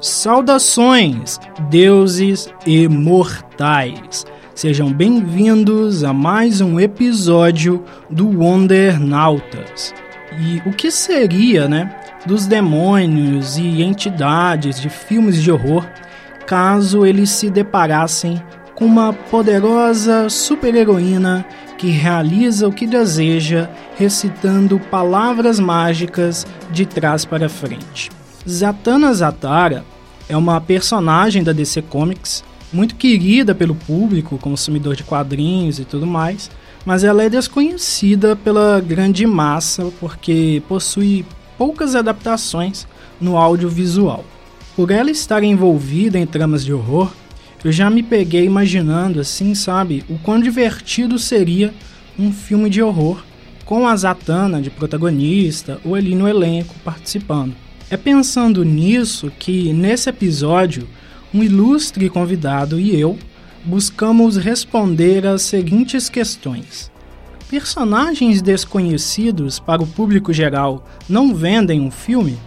Saudações, deuses e mortais! Sejam bem-vindos a mais um episódio do Wondernautas. E o que seria, né, dos demônios e entidades de filmes de horror caso eles se deparassem com uma poderosa super-heroína que realiza o que deseja recitando palavras mágicas de trás para frente? Zatanna Zatara é uma personagem da DC Comics muito querida pelo público, consumidor de quadrinhos e tudo mais, mas ela é desconhecida pela grande massa porque possui poucas adaptações no audiovisual. Por ela estar envolvida em tramas de horror, eu já me peguei imaginando assim, sabe, o quão divertido seria um filme de horror com a Zatanna de protagonista ou ali no elenco participando. É pensando nisso que, nesse episódio, um ilustre convidado e eu buscamos responder as seguintes questões. Personagens desconhecidos para o público geral não vendem um filme?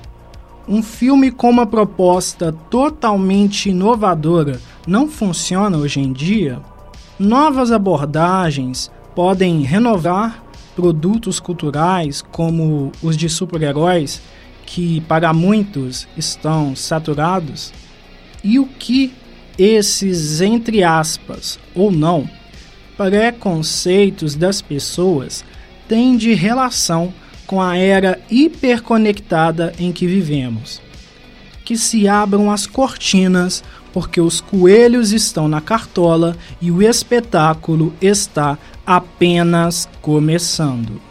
Um filme com uma proposta totalmente inovadora não funciona hoje em dia? Novas abordagens podem renovar produtos culturais como os de super-heróis que para muitos estão saturados e o que esses, entre aspas, ou não, preconceitos das pessoas têm de relação com a era hiperconectada em que vivemos. Que se abram as cortinas, porque os coelhos estão na cartola e o espetáculo está apenas começando.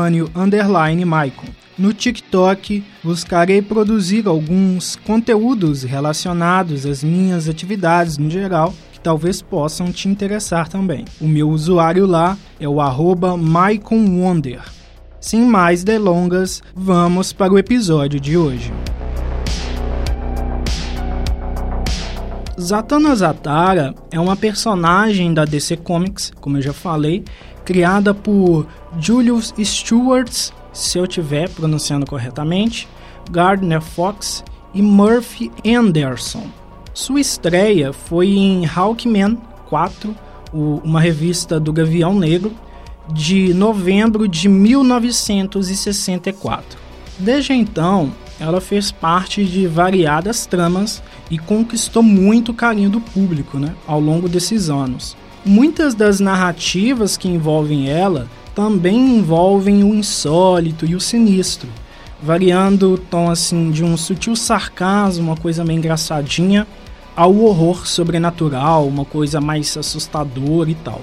Epifânio underline Maicon. No TikTok, buscarei produzir alguns conteúdos relacionados às minhas atividades no geral, que talvez possam te interessar também. O meu usuário lá é o arroba Wonder. Sem mais delongas, vamos para o episódio de hoje. Zatanna Zatara é uma personagem da DC Comics, como eu já falei, criada por Julius Stewart, se eu estiver pronunciando corretamente, Gardner Fox e Murphy Anderson. Sua estreia foi em Hawkman 4, uma revista do Gavião Negro, de novembro de 1964. Desde então, ela fez parte de variadas tramas e conquistou muito carinho do público né, ao longo desses anos. Muitas das narrativas que envolvem ela também envolvem o insólito e o sinistro, variando o tom assim de um sutil sarcasmo, uma coisa meio engraçadinha, ao horror sobrenatural, uma coisa mais assustadora e tal.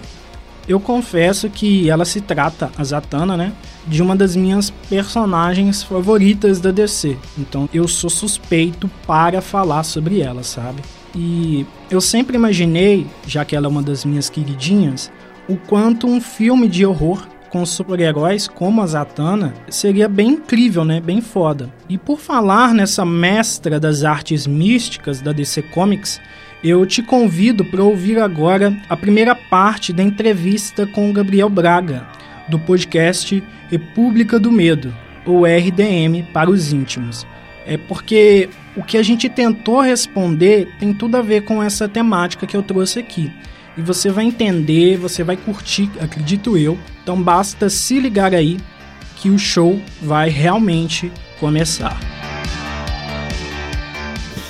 Eu confesso que ela se trata, a Zatanna, né, de uma das minhas personagens favoritas da DC. Então eu sou suspeito para falar sobre ela, sabe? E eu sempre imaginei, já que ela é uma das minhas queridinhas, o quanto um filme de horror com super-heróis como a Zatanna seria bem incrível, né? Bem foda. E por falar nessa mestra das artes místicas da DC Comics, eu te convido para ouvir agora a primeira parte da entrevista com Gabriel Braga, do podcast República do Medo, ou RDM para os íntimos. É porque o que a gente tentou responder tem tudo a ver com essa temática que eu trouxe aqui. E você vai entender, você vai curtir, acredito eu. Então basta se ligar aí que o show vai realmente começar.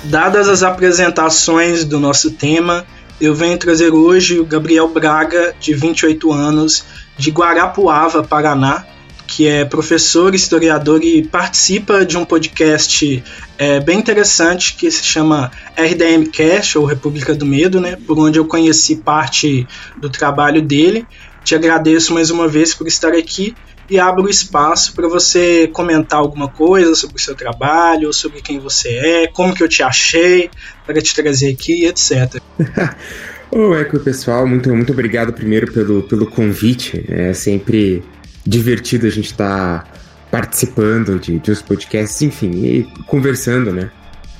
Dadas as apresentações do nosso tema, eu venho trazer hoje o Gabriel Braga, de 28 anos, de Guarapuava, Paraná, que é professor, historiador e participa de um podcast é, bem interessante que se chama RDM Cash, ou República do Medo, né? Por onde eu conheci parte do trabalho dele. Te agradeço mais uma vez por estar aqui e abro espaço para você comentar alguma coisa sobre o seu trabalho, sobre quem você é, como que eu te achei, para te trazer aqui, etc. Ô, Eco, pessoal, muito, muito obrigado primeiro pelo, pelo convite. É sempre divertido a gente estar tá participando de, de uns podcasts, enfim, e conversando, né?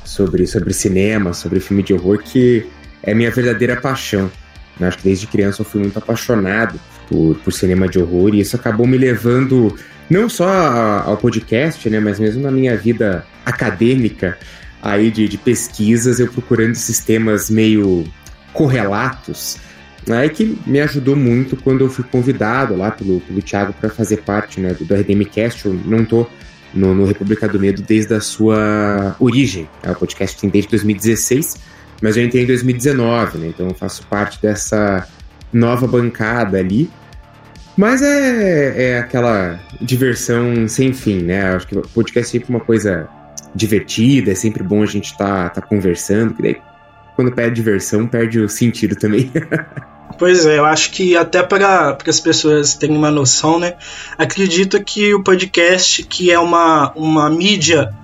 Sobre, sobre cinema, sobre filme de horror, que é minha verdadeira paixão. Eu acho que desde criança eu fui muito apaixonado por, por cinema de horror e isso acabou me levando não só ao podcast, né, mas mesmo na minha vida acadêmica aí de, de pesquisas, eu procurando sistemas meio correlatos, né, que me ajudou muito quando eu fui convidado lá pelo, pelo Thiago para fazer parte né, do, do RDMcast. Eu não tô no, no, República do Medo desde a sua origem. Né, o podcast tem desde 2016, mas eu entrei em 2019, né, então eu faço parte dessa nova bancada ali. Mas é, é aquela diversão sem fim, né? Acho que o podcast é sempre uma coisa divertida, é sempre bom a gente estar tá, tá conversando, que daí quando perde diversão, perde o sentido também. Pois é, eu acho que até para as pessoas terem uma noção, né? Acredito que o podcast, que é uma, uma mídia,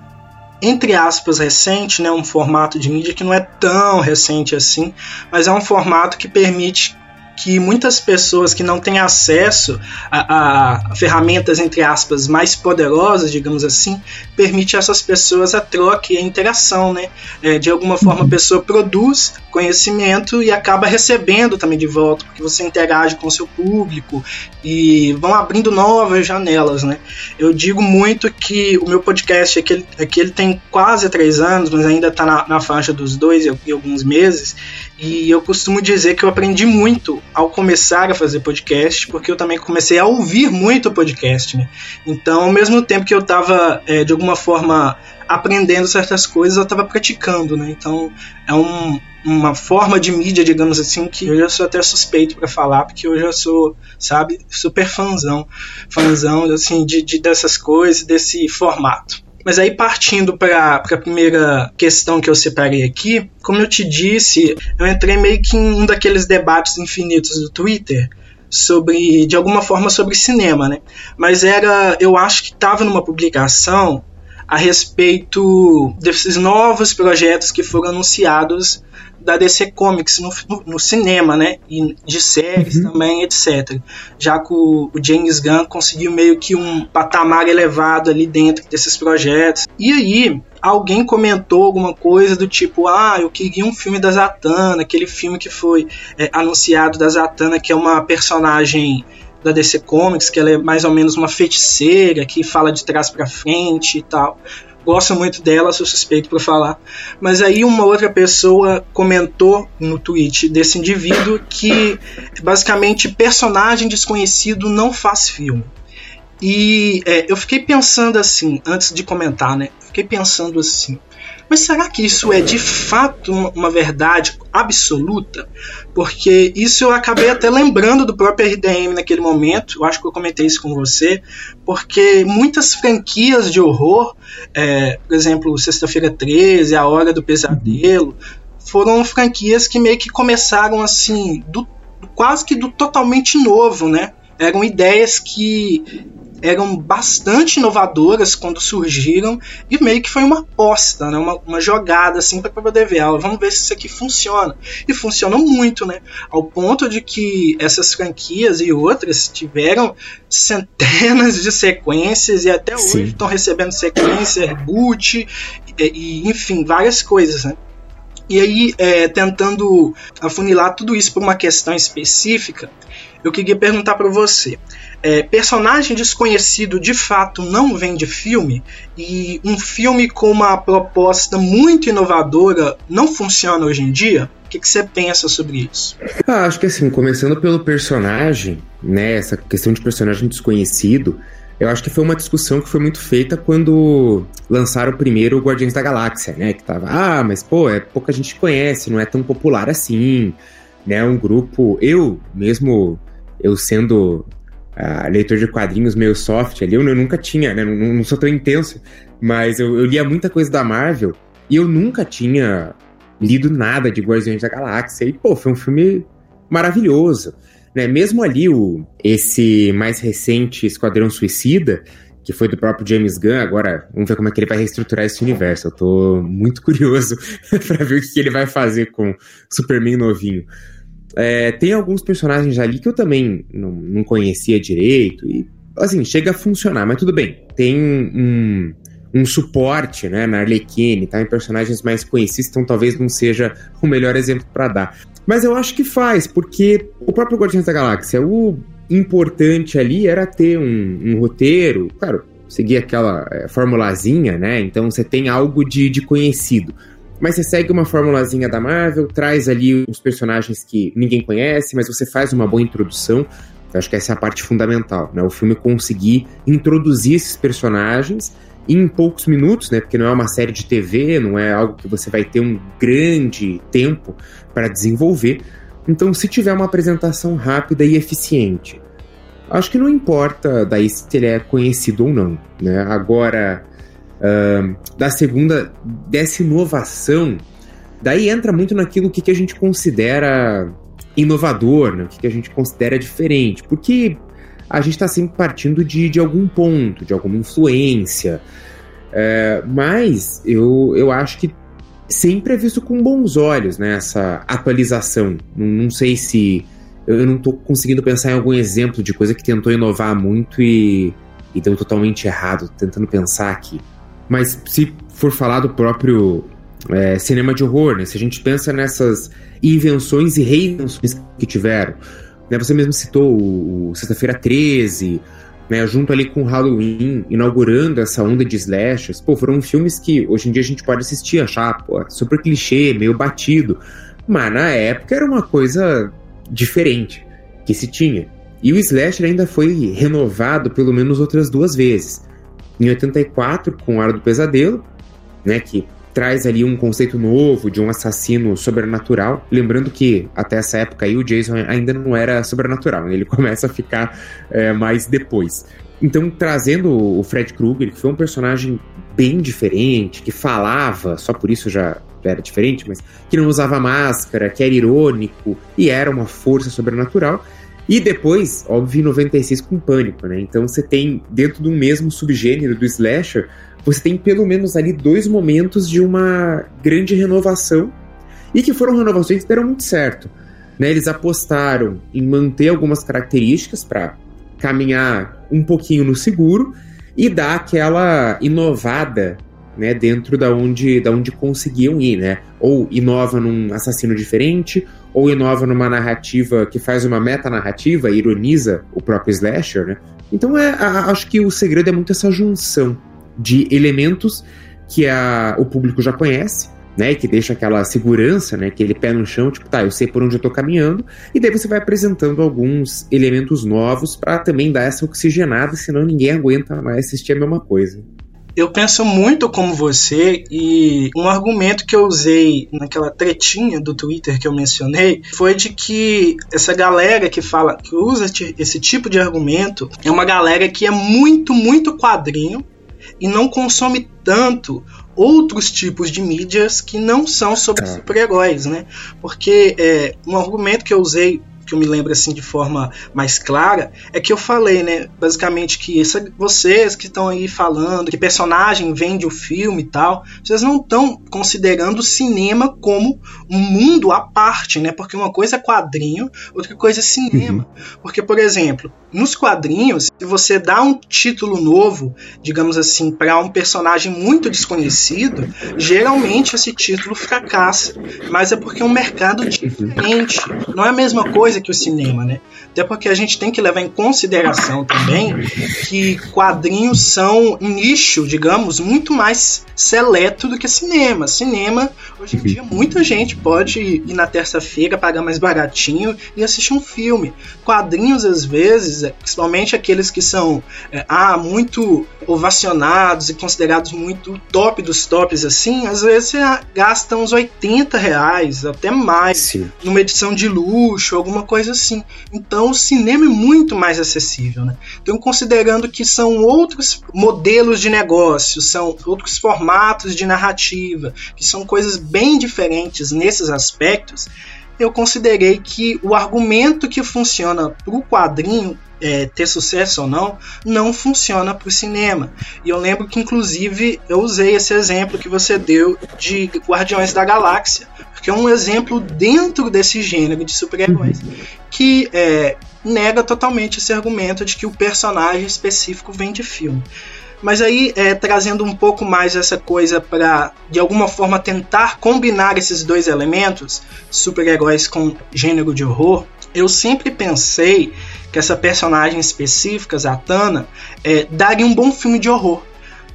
entre aspas, recente, né? Um formato de mídia que não é tão recente assim, mas é um formato que permite que muitas pessoas que não têm acesso a, a, ferramentas, entre aspas, mais poderosas, digamos assim, permite a essas pessoas a troca e a interação, né? É, de alguma forma a pessoa produz conhecimento e acaba recebendo também de volta, porque você interage com o seu público e vão abrindo novas janelas, né? Eu digo muito que o meu podcast aqui, é aqui ele tem quase três anos, mas ainda está na, na, faixa dos dois e alguns meses, e eu costumo dizer que eu aprendi muito ao começar a fazer podcast, porque eu também comecei a ouvir muito podcast, né? Então, ao mesmo tempo que eu estava, é, de alguma forma, aprendendo certas coisas, eu estava praticando, né? Então, é um, uma forma de mídia, digamos assim, que eu já sou até suspeito para falar, porque eu já sou, sabe, super fãzão, fãzão, assim, de, de dessas coisas, desse formato. Mas aí partindo para a primeira questão que eu separei aqui, como eu te disse, eu entrei meio que em um daqueles debates infinitos do Twitter sobre, de alguma forma, sobre cinema, né? Mas era, eu acho que estava numa publicação a respeito desses novos projetos que foram anunciados da DC Comics no, no, cinema, né? E de séries uhum. também, etc. Já que o, o, James Gunn conseguiu meio que um patamar elevado ali dentro desses projetos. E aí, alguém comentou alguma coisa do tipo: ah, eu queria um filme da Zatanna, aquele filme que foi é, anunciado da Zatanna, que é uma personagem da DC Comics, que ela é mais ou menos uma feiticeira que fala de trás para frente e tal gosto muito dela, sou suspeito para falar. Mas aí uma outra pessoa comentou no tweet desse indivíduo que basicamente personagem desconhecido não faz filme. E é, eu fiquei pensando assim, antes de comentar, né? Fiquei pensando assim. Mas será que isso é de fato uma verdade absoluta? Porque isso eu acabei até lembrando do próprio RDM naquele momento, eu acho que eu comentei isso com você, porque muitas franquias de horror, é, por exemplo, Sexta-feira 13, A Hora do Pesadelo, foram franquias que meio que começaram assim, do, quase que do totalmente novo, né? Eram ideias que eram bastante inovadoras quando surgiram e meio que foi uma aposta, né? uma, uma jogada assim para poder ver ela. Vamos ver se isso aqui funciona. E funcionam muito, né? Ao ponto de que essas franquias e outras tiveram centenas de sequências e até hoje estão recebendo sequência, reboot e, e, enfim, várias coisas, né? E aí, é, tentando afunilar tudo isso para uma questão específica, eu queria perguntar para você: é, personagem desconhecido de fato não vem de filme e um filme com uma proposta muito inovadora não funciona hoje em dia? O que, você pensa sobre isso? Ah, acho que assim, começando pelo personagem, né, essa questão de personagem desconhecido, eu acho que foi uma discussão que foi muito feita quando lançaram o primeiro Guardiões da Galáxia, né? Que tava, ah, mas pô, é pouca gente conhece, não é tão popular assim, né? Um grupo, eu mesmo, eu sendo uh, leitor de quadrinhos meio soft ali, eu, eu nunca tinha, né? Não, não, sou tão intenso, mas eu, eu lia muita coisa da Marvel e eu nunca tinha lido nada de Guardiões da Galáxia. E, pô, foi um filme maravilhoso. Né? Mesmo ali, o, esse mais recente Esquadrão Suicida, que foi do próprio James Gunn, agora vamos ver como é que ele vai reestruturar esse universo. Eu tô muito curioso para ver o que ele vai fazer com Superman novinho. É, tem alguns personagens ali que eu também não, não conhecia direito e, assim, chega a funcionar, mas tudo bem. Tem um, um suporte, né, na Arlequine, tá? Em personagens mais conhecidos, então talvez não seja o melhor exemplo para dar. Mas eu acho que faz, porque o próprio Guardiões da Galáxia, o importante ali era ter um, um roteiro, claro, seguir aquela é, formulazinha, né? Então você tem algo de, de conhecido. Mas você segue uma formulazinha da Marvel, traz ali os personagens que ninguém conhece, mas você faz uma boa introdução. Eu acho que essa é a parte fundamental, né? O filme conseguir introduzir esses personagens em poucos minutos, né? Porque não é uma série de TV, não é algo que você vai ter um grande tempo para desenvolver. Então, se tiver uma apresentação rápida e eficiente, acho que não importa daí se ele é conhecido ou não, né? Agora, da segunda, dessa inovação, daí entra muito naquilo que, que a gente considera inovador, né? o que, que a gente considera diferente, porque a gente está sempre partindo de, de algum ponto, de alguma influência, é, mas eu, eu acho que sempre é visto com bons olhos, né? Essa atualização. Não, não sei se. Eu não estou conseguindo pensar em algum exemplo de coisa que tentou inovar muito e, e deu totalmente errado, tentando pensar aqui. Mas se for falar do próprio é, cinema de horror, né? Se a gente pensa nessas invenções e reinvenções que tiveram. Né? Você mesmo citou o, o Sexta-feira 13, né, junto ali com Halloween, inaugurando essa onda de slashers, pô, foram filmes que hoje em dia a gente pode assistir, achar, pô, super clichê, meio batido, mas na época era uma coisa diferente que se tinha. E o slasher ainda foi renovado pelo menos outras duas vezes. Em 84, com Hora do Pesadelo, né, que traz ali um conceito novo de um assassino sobrenatural. Lembrando que até essa época aí o Jason ainda não era sobrenatural, né? ele começa a ficar é, mais depois. Então, trazendo o Fred Krueger, que foi um personagem bem diferente, que falava, só por isso já era diferente, mas que não usava máscara, que era irônico e era uma força sobrenatural. E depois, óbvio, em 96 com Pânico, né? Então você tem, dentro do mesmo subgênero do slasher, você tem pelo menos ali dois momentos de uma grande renovação e que foram renovações que deram muito certo. Né? Eles apostaram em manter algumas características para caminhar um pouquinho no seguro e dar aquela inovada né, dentro da onde, da onde conseguiam ir, né? Ou inova num assassino diferente, ou inova numa narrativa que faz uma metanarrativa, ironiza o próprio slasher, né? Então é, a, acho que o segredo é muito essa junção de elementos que a, o público já conhece, né, que deixa aquela segurança, né, aquele pé no chão, tipo, tá, eu sei por onde eu tô caminhando, e daí você vai apresentando alguns elementos novos para também dar essa oxigenada, senão ninguém aguenta mais assistir a mesma coisa. Eu penso muito como você e um argumento que eu usei naquela tretinha do Twitter que eu mencionei foi de que essa galera que fala, que usa esse tipo de argumento é uma galera que é muito, muito quadrinho e não consome tanto outros tipos de mídias que não são sobre é. super-heróis, né? Porque é, um argumento que eu usei que eu me lembro assim de forma mais clara, é que eu falei, né, basicamente que essa, vocês que estão aí falando que personagem vende o filme e tal, vocês não estão considerando o cinema como um mundo à parte, né? Porque uma coisa é quadrinho, outra coisa é cinema. Uhum. Porque, por exemplo, nos quadrinhos, se você dá um título novo, digamos assim, para um personagem muito desconhecido, geralmente esse título fracassa. Mas é porque é um mercado diferente. Não é a mesma coisa que o cinema, né? Até porque a gente tem que levar em consideração também que quadrinhos são um nicho, digamos, muito mais seleto do que cinema. Cinema, hoje em dia, muita gente pode ir na terça-feira, pagar mais baratinho e assistir um filme. Quadrinhos, às vezes, principalmente aqueles que são é, ah, muito ovacionados e considerados muito top dos tops assim, às vezes você gasta uns 80 reais, até mais, Sim. numa edição de luxo, alguma coisa assim. Então o cinema é muito mais acessível, né? Então considerando que são outros modelos de negócio, são outros formatos de narrativa, que são coisas bem diferentes nesses aspectos, eu considerei que o argumento que funciona para o quadrinho é, ter sucesso ou não, não funciona para o cinema. E eu lembro que, inclusive, eu usei esse exemplo que você deu de Guardiões da Galáxia, porque é um exemplo dentro desse gênero de super-heróis que é, nega totalmente esse argumento de que o personagem específico vem de filme. Mas aí, é, trazendo um pouco mais essa coisa para, de alguma forma, tentar combinar esses dois elementos, super-heróis com gênero de horror, eu sempre pensei que essa personagem específica, Zatanna, é, daria um bom filme de horror.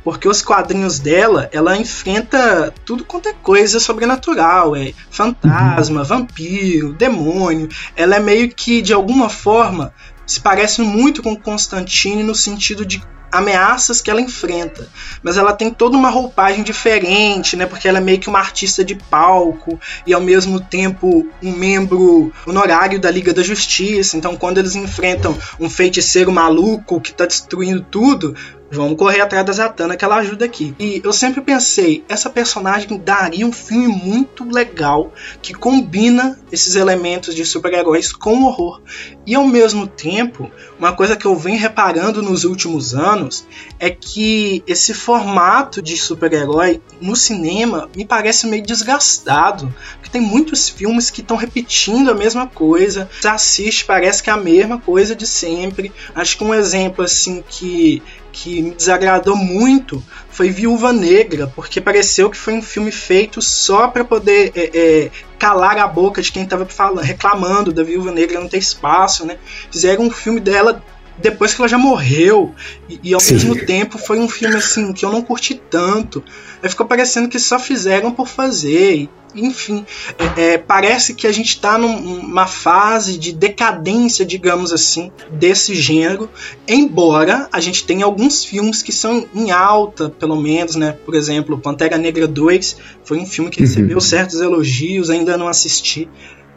Porque os quadrinhos dela, ela enfrenta tudo quanto é coisa sobrenatural, é fantasma, uhum. vampiro, demônio. Ela é meio que, de alguma forma, se parece muito com Constantine no sentido de ameaças que ela enfrenta, mas ela tem toda uma roupagem diferente, né? Porque ela é meio que uma artista de palco e ao mesmo tempo um membro honorário da Liga da Justiça. Então, quando eles enfrentam um feiticeiro maluco que está destruindo tudo, Vamos correr atrás da Zatanna que ela ajuda aqui. E eu sempre pensei, essa personagem daria um filme muito legal que combina esses elementos de super-heróis com horror. E ao mesmo tempo, uma coisa que eu venho reparando nos últimos anos é que esse formato de super-herói no cinema me parece meio desgastado. Porque tem muitos filmes que estão repetindo a mesma coisa. Você assiste, parece que é a mesma coisa de sempre. Acho que um exemplo assim que que me desagradou muito foi Viúva Negra, porque pareceu que foi um filme feito só para poder é, é, calar a boca de quem estava reclamando da Viúva Negra não ter espaço, né? Fizeram um filme dela depois que ela já morreu e, e ao Sim. mesmo tempo foi um filme assim que eu não curti tanto. Aí ficou parecendo que só fizeram por fazer enfim, é, é, parece que a gente está numa fase de decadência, digamos assim, desse gênero, embora a gente tenha alguns filmes que são em alta, pelo menos, né? Por exemplo, Pantera Negra 2 foi um filme que recebeu uhum. certos elogios, ainda não assisti,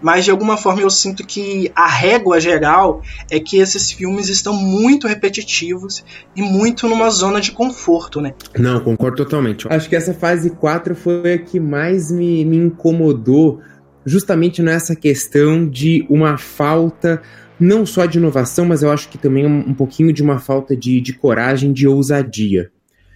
mas de alguma forma eu sinto que a régua geral é que esses filmes estão muito repetitivos e muito numa zona de conforto, né? Não, concordo totalmente. Acho que essa fase 4 foi a que mais me, me incomodou, justamente nessa questão de uma falta não só de inovação, mas eu acho que também um, um pouquinho de uma falta de, de coragem, de ousadia.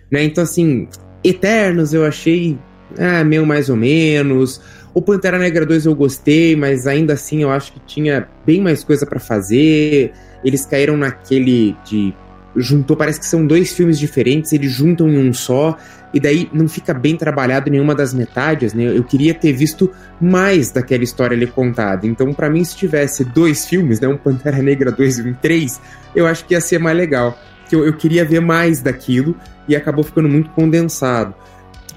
Né? Então, assim, Eternos eu achei ah, meio mais ou menos. O Pantera Negra 2 eu gostei, mas ainda assim eu acho que tinha bem mais coisa para fazer. Eles caíram naquele de. Juntou, parece que são dois filmes diferentes, eles juntam em um só, e daí não fica bem trabalhado nenhuma das metades, né? Eu queria ter visto mais daquela história ali contada. Então, para mim, se tivesse dois filmes, né? Um Pantera Negra 2 e um 3, eu acho que ia ser mais legal. Que eu, eu queria ver mais daquilo e acabou ficando muito condensado.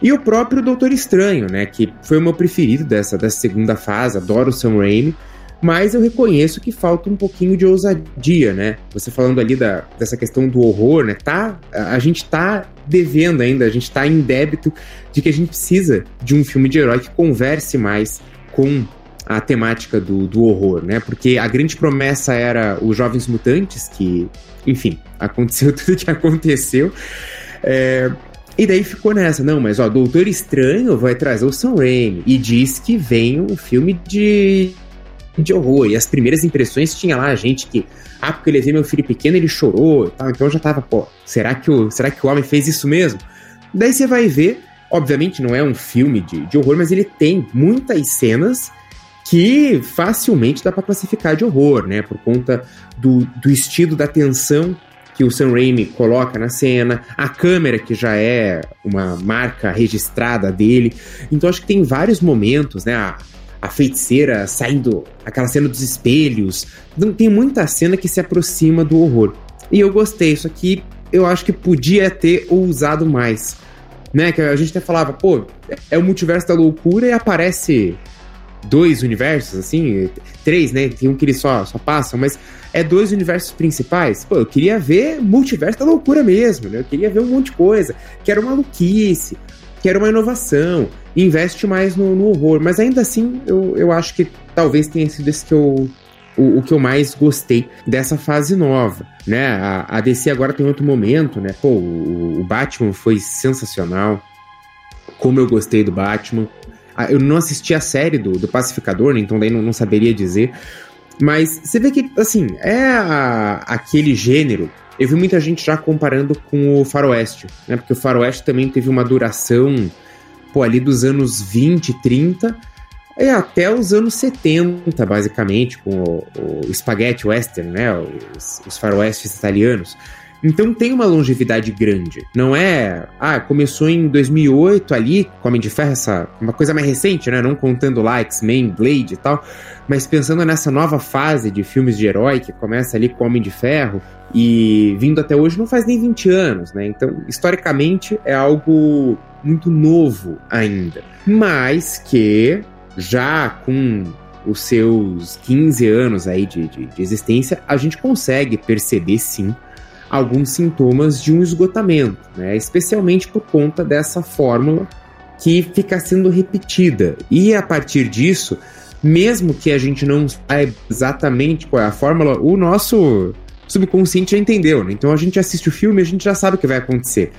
E o próprio Doutor Estranho, né? Que foi o meu preferido dessa, dessa segunda fase, adoro o Sam Raimi. Mas eu reconheço que falta um pouquinho de ousadia, né? Você falando ali da, dessa questão do horror, né? Tá, a gente tá devendo ainda, a gente tá em débito de que a gente precisa de um filme de herói que converse mais com a temática do, do horror, né? Porque a grande promessa era os Jovens Mutantes, que, enfim, aconteceu tudo que aconteceu. É, e daí ficou nessa, não, mas ó, Doutor Estranho vai trazer o Sam Raimi e diz que vem um filme de, de horror. E as primeiras impressões tinha lá gente que, ah, porque eu levei meu filho pequeno, ele chorou e tal. Então eu já tava, pô, será que o, será que o homem fez isso mesmo? Daí você vai ver, obviamente não é um filme de, de horror, mas ele tem muitas cenas que facilmente dá para classificar de horror, né? Por conta do, do estilo da tensão que o Sam Raimi coloca na cena, a câmera que já é uma marca registrada dele. Então acho que tem vários momentos, né? A, a feiticeira saindo, aquela cena dos espelhos. Não tem muita cena que se aproxima do horror. E eu gostei, isso aqui eu acho que podia ter ousado mais. Né? Que a gente até falava, pô, é o multiverso da loucura e aparece dois universos, assim, três, né? Tem um que eles só, só passam, mas é dois universos principais. Pô, eu queria ver multiverso da loucura mesmo, né? Eu queria ver um monte de coisa. Quero maluquice, quero uma inovação. Investe mais no, no horror. Mas ainda assim, eu, eu acho que talvez tenha sido esse que eu o, o que eu mais gostei dessa fase nova, né? A, a DC agora tem outro momento, né? Pô, o, o Batman foi sensacional, como eu gostei do Batman. Ah, eu não assisti a série do, do Pacificador, né? então daí não, não saberia dizer. Mas você vê que, assim, é a, aquele gênero. Eu vi muita gente já comparando com o Faroeste, né? Porque o Faroeste também teve uma duração, pô, ali dos anos 20, 30 é até os anos 70, basicamente, com o, o Spaghetti Western, né? Os, os faroestes italianos. Então tem uma longevidade grande. Não é. Ah, começou em 2008 ali, com Homem de Ferro, essa, uma coisa mais recente, né? Não contando lá X-Men, Blade e tal. Mas pensando nessa nova fase de filmes de herói que começa ali com Homem de Ferro e vindo até hoje não faz nem 20 anos, né? Então, historicamente, é algo muito novo ainda. Mas que já com os seus 15 anos aí de, de, de existência, a gente consegue perceber sim alguns sintomas de um esgotamento, né? especialmente por conta dessa fórmula que fica sendo repetida. E a partir disso, mesmo que a gente não saiba exatamente qual é a fórmula, o nosso subconsciente já entendeu. Né? Então a gente assiste o filme e a gente já sabe o que vai acontecer.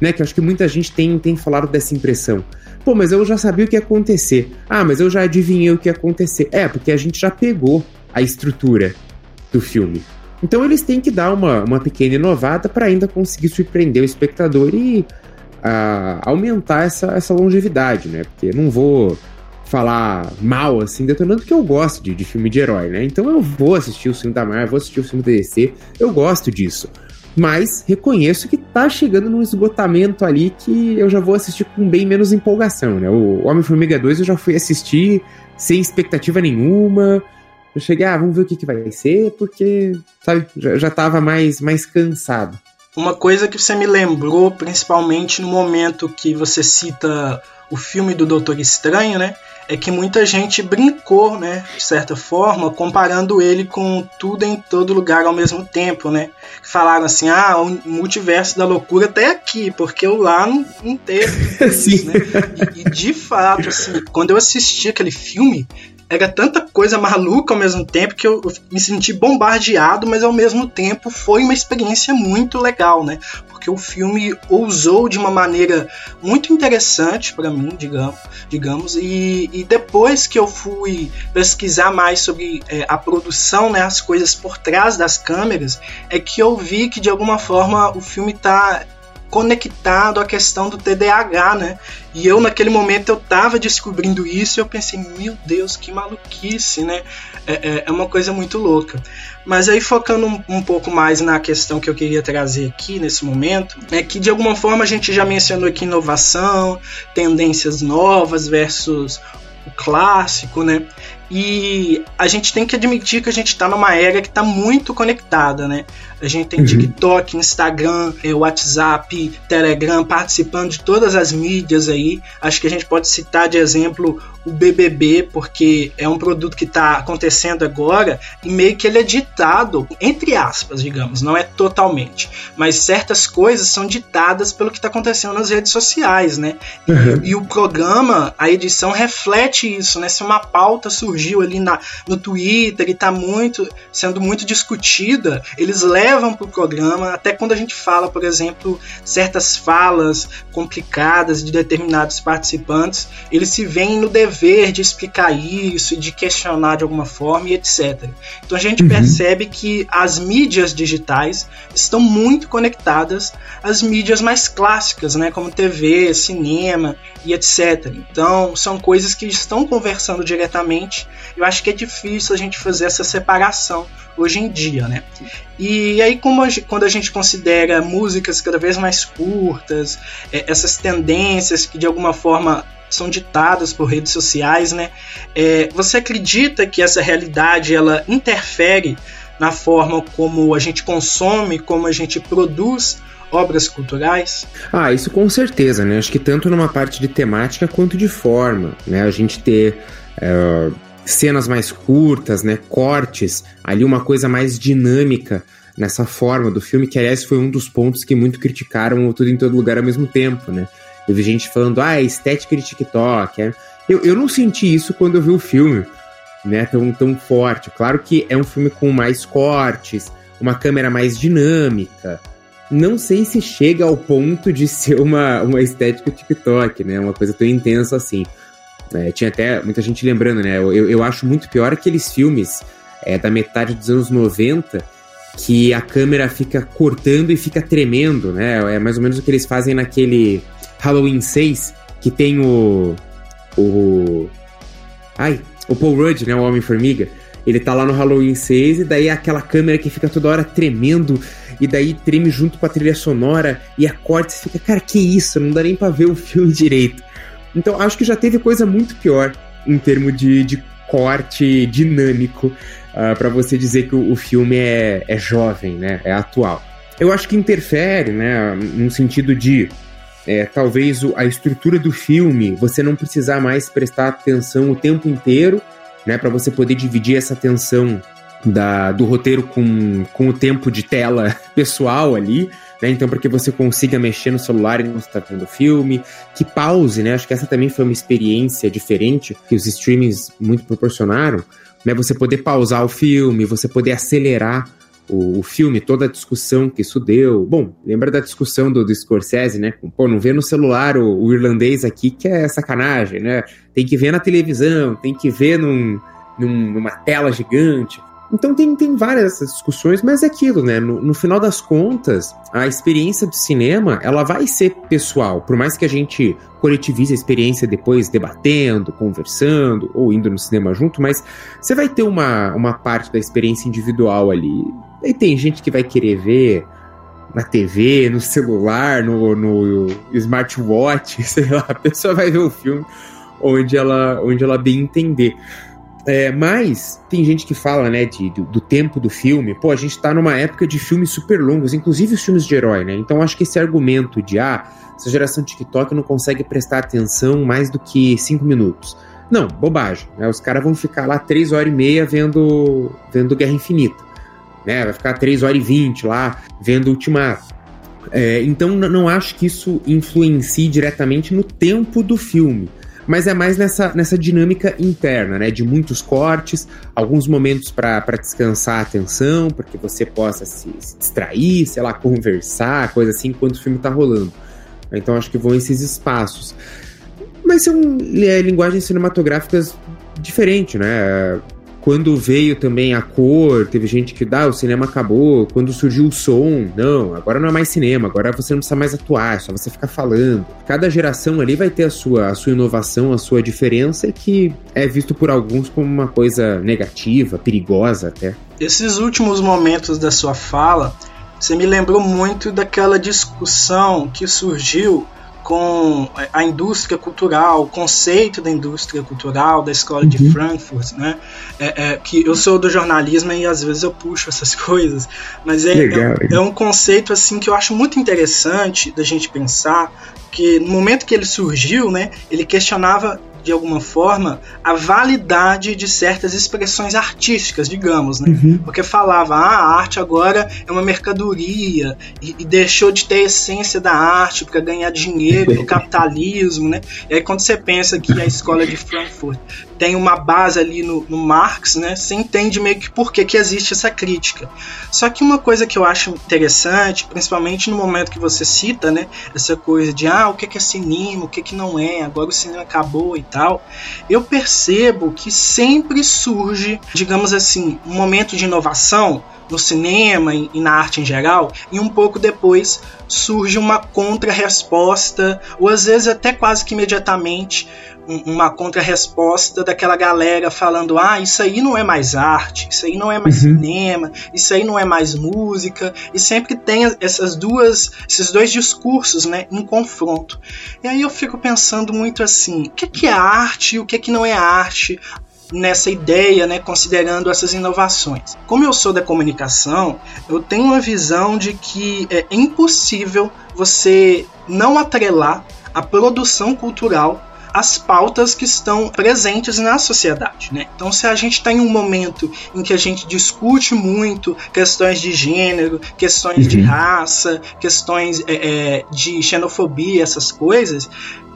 Né? Que acho que muita gente tem, tem falado dessa impressão. Pô, mas eu já sabia o que ia acontecer. Ah, mas eu já adivinhei o que ia acontecer. É, porque a gente já pegou a estrutura do filme. Então eles têm que dar uma, uma pequena inovada para ainda conseguir surpreender o espectador e uh, aumentar essa, essa longevidade, né? Porque não vou falar mal, assim, detonando que eu gosto de, de filme de herói, né? Então eu vou assistir o filme da Marvel, vou assistir o filme da DC, eu gosto disso. Mas reconheço que tá chegando num esgotamento ali que eu já vou assistir com bem menos empolgação, né? O Homem-Formiga 2 eu já fui assistir sem expectativa nenhuma. Eu cheguei, ah, vamos ver o que, que vai ser, porque, sabe, já, já tava mais, mais cansado. Uma coisa que você me lembrou, principalmente no momento que você cita o filme do Doutor Estranho, né? é que muita gente brincou, né, de certa forma, comparando ele com tudo em todo lugar ao mesmo tempo, né? Falaram assim, ah, o multiverso da loucura até aqui, porque o lá não, não teve isso, né? E, e de fato, assim, quando eu assisti aquele filme, era tanta coisa maluca ao mesmo tempo que eu me senti bombardeado, mas ao mesmo tempo foi uma experiência muito legal, né? Porque o filme ousou de uma maneira muito interessante para mim, digamos, digamos e, e, depois que eu fui pesquisar mais sobre é, a produção, né, as coisas por trás das câmeras, é que eu vi que de alguma forma o filme está conectado à questão do TDAH, né? E eu naquele momento eu tava descobrindo isso e eu pensei, meu Deus, que maluquice, né? É, é, é uma coisa muito louca. Mas aí focando um, um, pouco mais na questão que eu queria trazer aqui nesse momento, é que de alguma forma a gente já mencionou aqui inovação, tendências novas versus o clássico, né? E a gente tem que admitir que a gente está numa era que está muito conectada, né? A gente tem uhum. TikTok, Instagram, é, WhatsApp, Telegram, participando de todas as mídias aí. Acho que a gente pode citar de exemplo o BBB, porque é um produto que está acontecendo agora e meio que ele é ditado, entre aspas, digamos, não é totalmente, mas certas coisas são ditadas pelo que está acontecendo nas redes sociais, né? Uhum. E, e, o programa, a edição reflete isso, né? Se uma pauta surgiu ali na, no Twitter e está muito, sendo muito discutida, eles levam para o programa, até quando a gente fala, por exemplo, certas falas complicadas de determinados participantes, eles se veem no dever de explicar isso, de questionar de alguma forma e etc. Então a gente uhum. percebe que as mídias digitais estão muito conectadas às mídias mais clássicas, né, como TV, cinema e etc. Então são coisas que estão conversando diretamente. Eu acho que é difícil a gente fazer essa separação hoje em dia, né? E aí, a, quando a gente considera músicas cada vez mais curtas, é, essas tendências que de alguma forma são ditadas por redes sociais, né? É, você acredita que essa realidade ela interfere na forma como a gente consome, como a gente produz obras culturais? Ah, isso com certeza, né? Acho que tanto numa parte de temática quanto de forma, né? A gente ter é, cenas mais curtas, né, cortes, ali uma coisa mais dinâmica nessa forma do filme, que aliás foi um dos pontos que muito criticaram o Tudo em Todo Lugar ao mesmo tempo, né? Vi gente falando, ah, é estética de TikTok. É... Eu, eu não senti isso quando eu vi o filme, né, tão, tão forte. Claro que é um filme com mais cortes, uma câmera mais dinâmica. Não sei se chega ao ponto de ser uma, uma estética TikTok, né? Uma coisa tão intensa assim. É, tinha até muita gente lembrando, né? Eu, eu acho muito pior aqueles filmes é, da metade dos anos 90 que a câmera fica cortando e fica tremendo, né? É mais ou menos o que eles fazem naquele Halloween 6, que tem o. O. Ai, o Paul Rudd, né? O Homem-Formiga. Ele tá lá no Halloween 6 e daí é aquela câmera que fica toda hora tremendo e daí treme junto com a trilha sonora e a corte fica, cara, que isso? Não dá nem pra ver o filme direito. Então acho que já teve coisa muito pior em termos de, de corte dinâmico uh, ah, para você dizer que o, o filme é, é jovem, né? É atual. Eu acho que interfere, né? No sentido de é, talvez a estrutura do filme você não precisar mais prestar atenção o tempo inteiro, né? Para você poder dividir essa atenção da, do roteiro com, com o tempo de tela pessoal ali. Né? Então, para que você consiga mexer no celular enquanto está vendo o filme, que pause, né? Acho que essa também foi uma experiência diferente que os streamings muito proporcionaram, né? Você poder pausar o filme, você poder acelerar o, o, filme, toda a discussão que isso deu. Bom, lembra da discussão do, do Scorsese, né? Pô, não vê no celular o, o, irlandês aqui que é sacanagem, né? Tem que ver na televisão, tem que ver num, num, numa tela gigante. Então tem, tem várias discussões, mas é aquilo, né? No, no, final das contas, a experiência do cinema, ela vai ser pessoal. Por mais que a gente coletivize a experiência depois debatendo, conversando, ou indo no cinema junto, mas você vai ter uma, uma parte da experiência individual ali. E tem gente que vai querer ver na TV, no celular, no, no smartwatch, sei lá, a pessoa vai ver o filme onde ela, onde ela bem entender. É, mas tem gente que fala, né, de, do, do, tempo do filme. Pô, a gente tá numa época de filmes super longos, inclusive os filmes de herói, né? Então acho que esse argumento de, ah, essa geração TikTok não consegue prestar atenção mais do que cinco minutos. Não, bobagem. Né? Os caras vão ficar lá três horas e meia vendo, vendo Guerra Infinita. Né? Vai ficar três horas e vinte lá vendo Ultimato. É, então não acho que isso influencie diretamente no tempo do filme mas é mais nessa, nessa dinâmica interna, né? De muitos cortes, alguns momentos para descansar a atenção, para que você possa se, se, distrair, sei lá, conversar, coisa assim, enquanto o filme tá rolando. Então acho que vão esses espaços. Mas são é, linguagens cinematográficas diferentes, né? Quando veio também a cor, teve gente que dá, ah, o cinema acabou. Quando surgiu o som, não, agora não é mais cinema, agora você não precisa mais atuar, é só você ficar falando. Cada geração ali vai ter a sua, a sua inovação, a sua diferença e que é visto por alguns como uma coisa negativa, perigosa até. Esses últimos momentos da sua fala, você me lembrou muito daquela discussão que surgiu com a indústria cultural, o conceito da indústria cultural da escola uhum. de Frankfurt, né? É, é, que eu sou do jornalismo e às vezes eu puxo essas coisas, mas é, Legal, é, é um conceito assim que eu acho muito interessante da gente pensar que no momento que ele surgiu, né, ele questionava de alguma forma, a validade de certas expressões artísticas, digamos, né? Uhum. Porque falava, ah, a arte agora é uma mercadoria e, e deixou de ter a essência da arte para ganhar dinheiro no capitalismo, né? E aí quando você pensa que a escola de Frankfurt tem uma base ali no, no Marx, né? Você entende meio que por que, que existe essa crítica. Só que uma coisa que eu acho interessante, principalmente no momento que você cita, né? Essa coisa de ah, o que é cinema, o que, não é, agora o cinema acabou e tal. Eu percebo que sempre surge, digamos assim, um momento de inovação no cinema e na arte em geral, e um pouco depois surge uma contra-resposta, ou às vezes até quase que imediatamente, uma contra-resposta daquela galera falando: ah, isso aí não é mais arte, isso aí não é mais uhum. cinema, isso aí não é mais música, e sempre tem essas duas, esses dois discursos, né, em confronto. E aí eu fico pensando muito assim: o que é, que é arte e o que é que não é arte? Nessa ideia, né, considerando essas inovações. Como eu sou da comunicação, eu tenho uma visão de que é impossível você não atrelar a produção cultural as pautas que estão presentes na sociedade. Né? Então, se a gente está em um momento em que a gente discute muito questões de gênero, questões uhum. de raça, questões é, é, de xenofobia, essas coisas,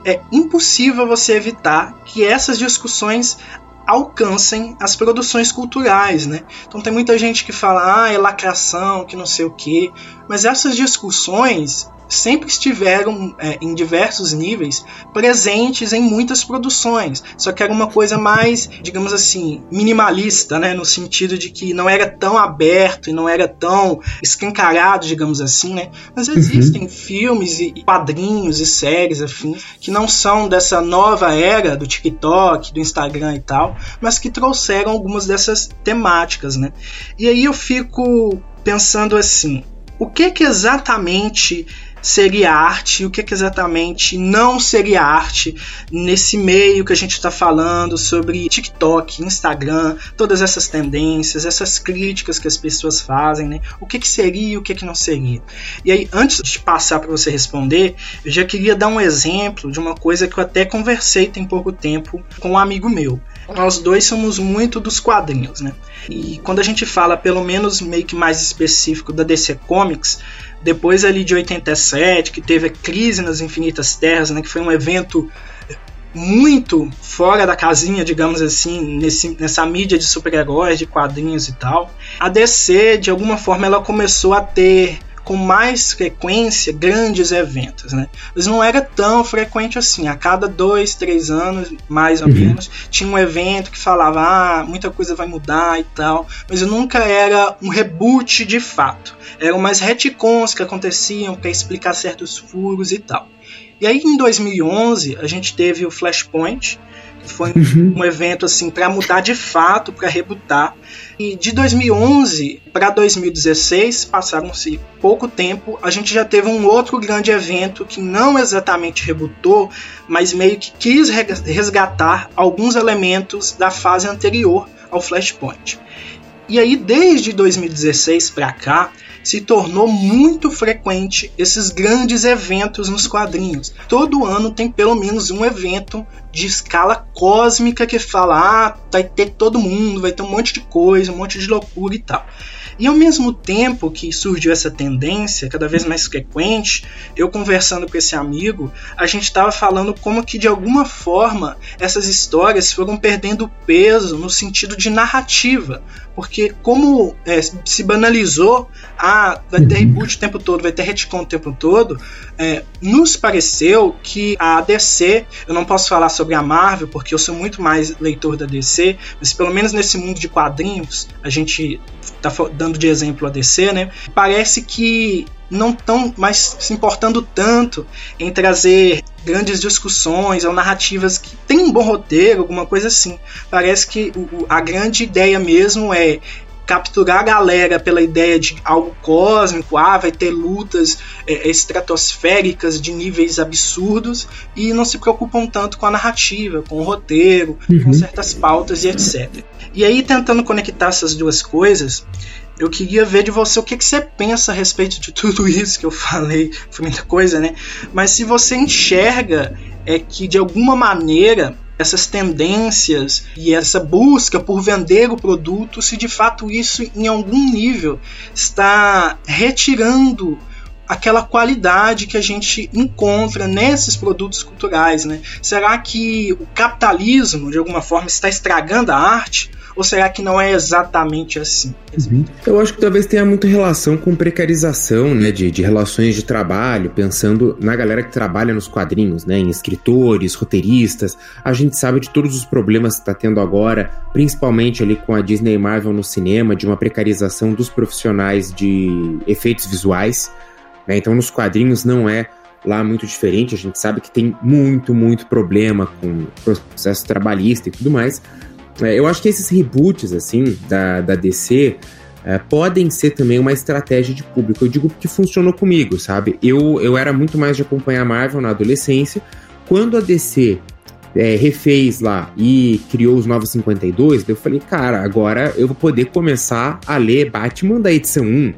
é impossível você evitar que essas discussões alcancem as produções culturais, né? Então tem muita gente que fala, ah, é lacração, que não sei o quê, mas essas discussões sempre estiveram é, em diversos níveis presentes em muitas produções. Só que era uma coisa mais, digamos assim, minimalista, né? No sentido de que não era tão aberto e não era tão escancarado, digamos assim, né? Mas uhum. existem uhum. filmes e quadrinhos e séries, afim, que não são dessa nova era do TikTok, do Instagram e tal, mas que trouxeram algumas dessas temáticas, né? E aí eu fico pensando assim, o que que exatamente seria arte e o que, que exatamente não seria arte nesse meio que a gente está falando sobre TikTok, Instagram, todas essas tendências, essas críticas que as pessoas fazem, né? O que, que seria e o que, que não seria. E aí, antes de passar para você responder, eu já queria dar um exemplo de uma coisa que eu até conversei tem pouco tempo com um amigo meu. Nós dois somos muito dos quadrinhos, né? E quando a gente fala, pelo menos meio que mais específico da DC Comics, depois ali de 87, que teve a crise nas Infinitas Terras, né, que foi um evento muito fora da casinha, digamos assim, nesse, nessa mídia de super-heróis, de quadrinhos e tal. A DC, de alguma forma, ela começou a ter com mais frequência grandes eventos, né? Mas não era tão frequente assim. A cada dois, três anos, mais ou uhum. menos, tinha um evento que falava, ah, muita coisa vai mudar e tal. Mas nunca era um reboot de fato. Eram mais retcons que aconteciam para explicar certos furos e tal. E aí em 2011 a gente teve o Flashpoint, foi uhum. um evento assim para mudar de fato, para rebutar. E de 2011 para 2016, passaram-se pouco tempo, a gente já teve um outro grande evento que não exatamente rebutou, mas meio que quis resgatar alguns elementos da fase anterior ao Flashpoint. E aí, desde 2016 para cá, se tornou muito frequente esses grandes eventos nos quadrinhos. Todo ano tem pelo menos um evento de escala cósmica que fala: ah, vai ter todo mundo, vai ter um monte de coisa, um monte de loucura e tal. E ao mesmo tempo que surgiu essa tendência cada vez mais frequente, eu conversando com esse amigo, a gente estava falando como que de alguma forma essas histórias foram perdendo peso no sentido de narrativa, porque como é, se banalizou, ah, vai ter uhum. reboot o tempo todo, vai ter retcon o tempo todo, é, nos pareceu que a DC, eu não posso falar sobre a Marvel, porque eu sou muito mais leitor da DC, mas pelo menos nesse mundo de quadrinhos, a gente tá dando de exemplo a DC, né? Parece que não estão mais se importando tanto em trazer grandes discussões ou narrativas que tem um bom roteiro, alguma coisa assim. Parece que o, a grande ideia mesmo é capturar a galera pela ideia de algo cósmico, ah, vai ter lutas é, estratosféricas de níveis absurdos e não se preocupam tanto com a narrativa, com o roteiro, uhum. com certas pautas e etc. E aí, tentando conectar essas duas coisas, eu queria ver de você o que, que você pensa a respeito de tudo isso que eu falei, foi muita coisa, né? Mas se você enxerga é que de alguma maneira essas tendências e essa busca por vender o produto, se de fato isso em algum nível está retirando aquela qualidade que a gente encontra nesses produtos culturais, né? Será que o capitalismo de alguma forma está estragando a arte? Ou será que não é exatamente assim? Uhum. Eu acho que talvez tenha muita relação com precarização, né, de, de relações de trabalho, pensando na galera que trabalha nos quadrinhos, né, em escritores, roteiristas. A gente sabe de todos os problemas que está tendo agora, principalmente ali com a Disney Marvel no cinema, de uma precarização dos profissionais de efeitos visuais. Né? Então, nos quadrinhos não é lá muito diferente. A gente sabe que tem muito, muito problema com processo trabalhista e tudo mais. É, eu acho que esses reboots, assim, da, da DC, é, podem ser também uma estratégia de público. Eu digo porque funcionou comigo, sabe? Eu, eu era muito mais de acompanhar Marvel na adolescência. Quando a DC é, refez lá e criou os Novos 52, eu falei, cara, agora eu vou poder começar a ler Batman da edição 1.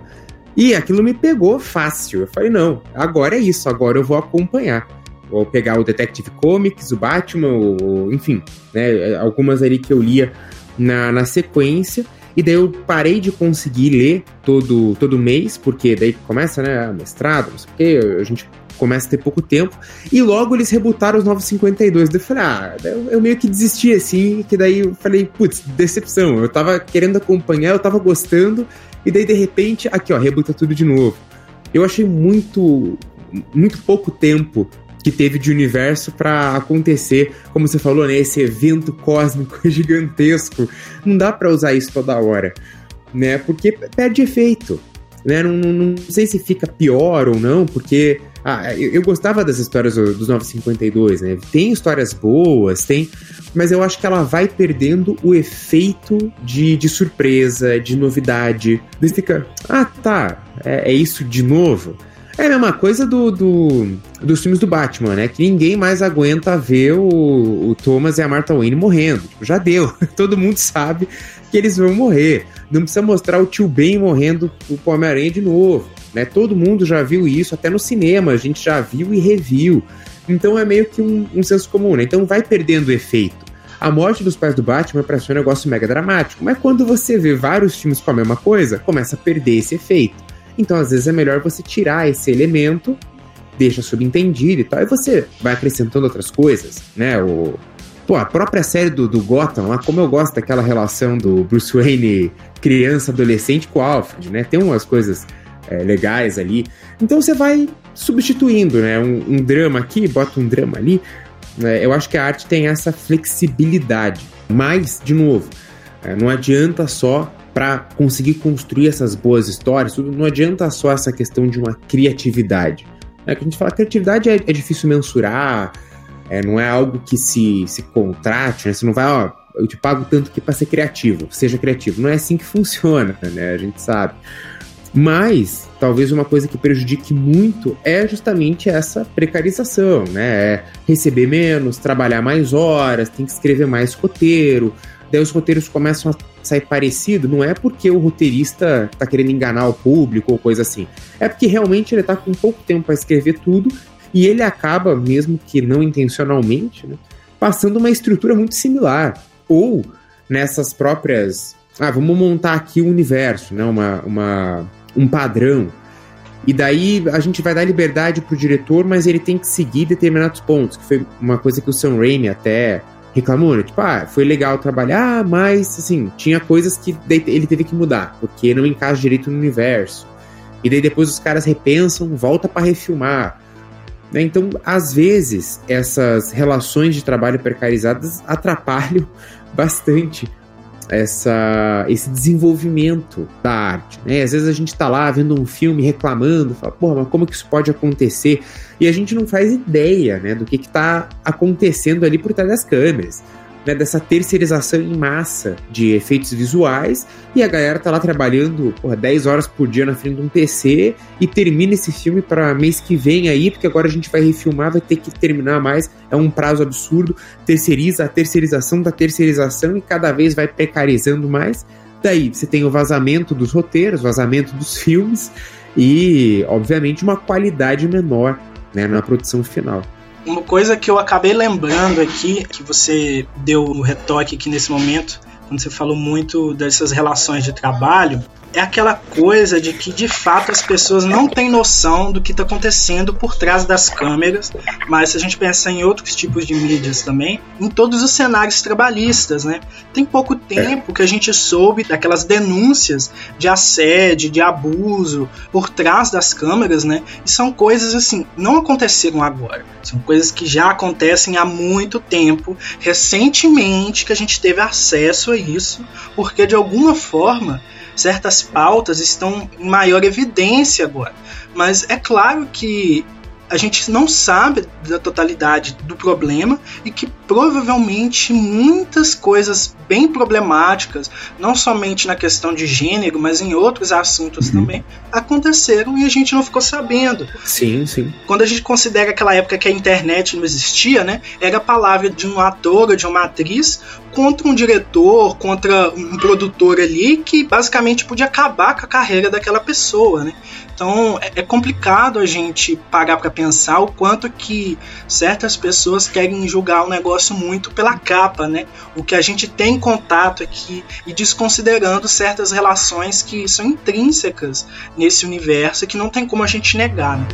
E aquilo me pegou fácil. Eu falei, não, agora é isso, agora eu vou acompanhar ou pegar o Detective Comics, o Batman, ou, enfim, né, algumas ali que eu lia na, na sequência. E daí eu parei de conseguir ler todo, todo mês, porque daí começa, né, mestrado, não sei o quê, a gente começa a ter pouco tempo, e logo eles rebutaram os 952. Daí eu falei, ah, eu, eu meio que desisti assim, que daí eu falei, putz, decepção. Eu tava querendo acompanhar, eu tava gostando, e daí de repente, aqui ó, rebuta tudo de novo. Eu achei muito, muito pouco tempo que teve de universo para acontecer, como você falou, né, esse evento cósmico gigantesco. Não dá para usar isso toda hora, né? Porque perde efeito, né? Não, não, não sei se fica pior ou não, porque ah, eu, eu, gostava das histórias dos 952, né? Tem histórias boas, tem, mas eu acho que ela vai perdendo o efeito de, de surpresa, de novidade. Você fica, ah, tá, é, é isso de novo. É a mesma coisa do, do, dos filmes do Batman, né? Que ninguém mais aguenta ver o, o Thomas e a Martha Wayne morrendo. Tipo, já deu. Todo mundo sabe que eles vão morrer. Não precisa mostrar o tio Ben morrendo pro Homem-Aranha de novo. Né? Todo mundo já viu isso, até no cinema, a gente já viu e reviu. Então é meio que um, um senso comum, né? Então vai perdendo o efeito. A morte dos pais do Batman para ser um negócio mega dramático, mas quando você vê vários filmes com a mesma coisa, começa a perder esse efeito. Então, às vezes, é melhor você tirar esse elemento, deixa subentendido e tal, e você vai acrescentando outras coisas, né? O, pô, a própria série do, do Gotham, lá, como eu gosto daquela relação do Bruce Wayne criança, adolescente com o Alfred, né? Tem umas coisas é, legais ali. Então você vai substituindo, né? Um, um drama aqui, bota um drama ali. Né? Eu acho que a arte tem essa flexibilidade. Mas, de novo, é, não adianta só para conseguir construir essas boas histórias, não adianta só essa questão de uma criatividade. É que a gente fala criatividade é, é difícil mensurar, é, não é algo que se, se contrate, né? Você não vai, ó, eu te pago tanto aqui para ser criativo, seja criativo. Não é assim que funciona, né? A gente sabe. Mas talvez uma coisa que prejudique muito é justamente essa precarização, né? É receber menos, trabalhar mais horas, tem que escrever mais roteiro, daí os roteiros começam a sair parecido, não é porque o roteirista tá querendo enganar o público ou coisa assim. É porque realmente ele tá com pouco tempo para escrever tudo e ele acaba, mesmo que não intencionalmente, né, passando uma estrutura muito similar. Ou nessas próprias. Ah, vamos montar aqui o um universo, né? Uma, uma, um padrão. E daí a gente vai dar liberdade pro diretor, mas ele tem que seguir determinados pontos, que foi uma coisa que o Sam Raimi até reclamou, né? Tipo, ah, foi legal trabalhar, mas, assim, tinha coisas que ele teve que mudar, porque não encaixa direito no universo. E daí depois os caras repensam, volta para refilmar. Né? Então, às vezes, essas relações de trabalho precarizadas atrapalham bastante essa, esse desenvolvimento da arte. Né? Às vezes a gente está lá vendo um filme reclamando, fala, porra, mas como que isso pode acontecer? E a gente não faz ideia né, do que está acontecendo ali por trás das câmeras né, dessa terceirização em massa de efeitos visuais e a galera tá lá trabalhando porra, 10 horas por dia na frente de um PC e termina esse filme para mês que vem aí, porque agora a gente vai refilmar, vai ter que terminar mais, é um prazo absurdo, terceiriza a terceirização da terceirização e cada vez vai precarizando mais. Daí você tem o vazamento dos roteiros, vazamento dos filmes e, obviamente, uma qualidade menor né, na produção final. Uma coisa que eu acabei lembrando aqui, que você deu o retoque aqui nesse momento, quando você falou muito dessas relações de trabalho, é aquela coisa de que de fato as pessoas não têm noção do que está acontecendo por trás das câmeras, mas se a gente pensar em outros tipos de mídias também, em todos os cenários trabalhistas, né? Tem pouco tempo que a gente soube daquelas denúncias de assédio, de abuso por trás das câmeras, né? E são coisas assim, não aconteceram agora, são coisas que já acontecem há muito tempo, recentemente que a gente teve acesso a isso, porque de alguma forma certas pautas estão em maior evidência agora. Mas é claro que a gente não sabe da totalidade do problema e que provavelmente muitas coisas bem problemáticas, não somente na questão de gênero, mas em outros assuntos uhum. também, aconteceram e a gente não ficou sabendo. Sim, sim. Quando a gente considera aquela época que a internet não existia, né, era a palavra de um ator ou de uma atriz contra um diretor, contra um produtor ali que basicamente podia acabar com a carreira daquela pessoa, né? Então é, é complicado a gente parar para pensar o quanto que certas pessoas querem julgar o negócio muito pela capa, né? O que a gente tem contato aqui e desconsiderando certas relações que são intrínsecas nesse universo que não tem como a gente negar. Né?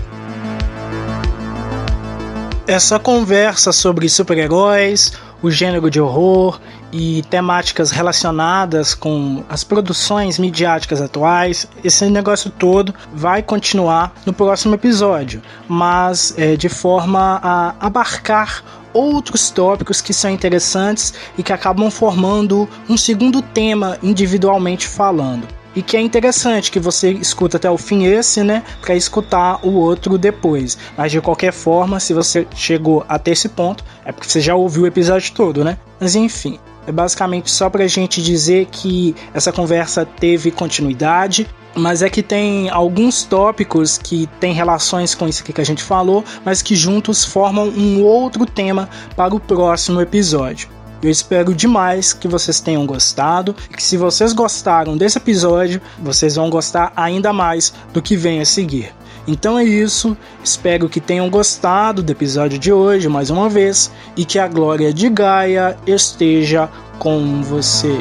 Essa conversa sobre super-heróis, o gênero de horror e temáticas relacionadas com as produções midiáticas atuais, esse negócio todo vai continuar no próximo episódio, mas é, de forma a abarcar outros tópicos que são interessantes e que acabam formando um segundo tema individualmente falando. E que é interessante que você escuta até o fim esse, né, para escutar o outro depois. Mas de qualquer forma, se você chegou até esse ponto, é porque você já ouviu o episódio todo, né? Mas enfim, é basicamente só para a gente dizer que essa conversa teve continuidade, mas é que tem alguns tópicos que têm relações com isso que a gente falou, mas que juntos formam um outro tema para o próximo episódio. Eu espero demais que vocês tenham gostado e que se vocês gostaram desse episódio, vocês vão gostar ainda mais do que vem a seguir. Então é isso, espero que tenham gostado do episódio de hoje mais uma vez e que a glória de Gaia esteja com você.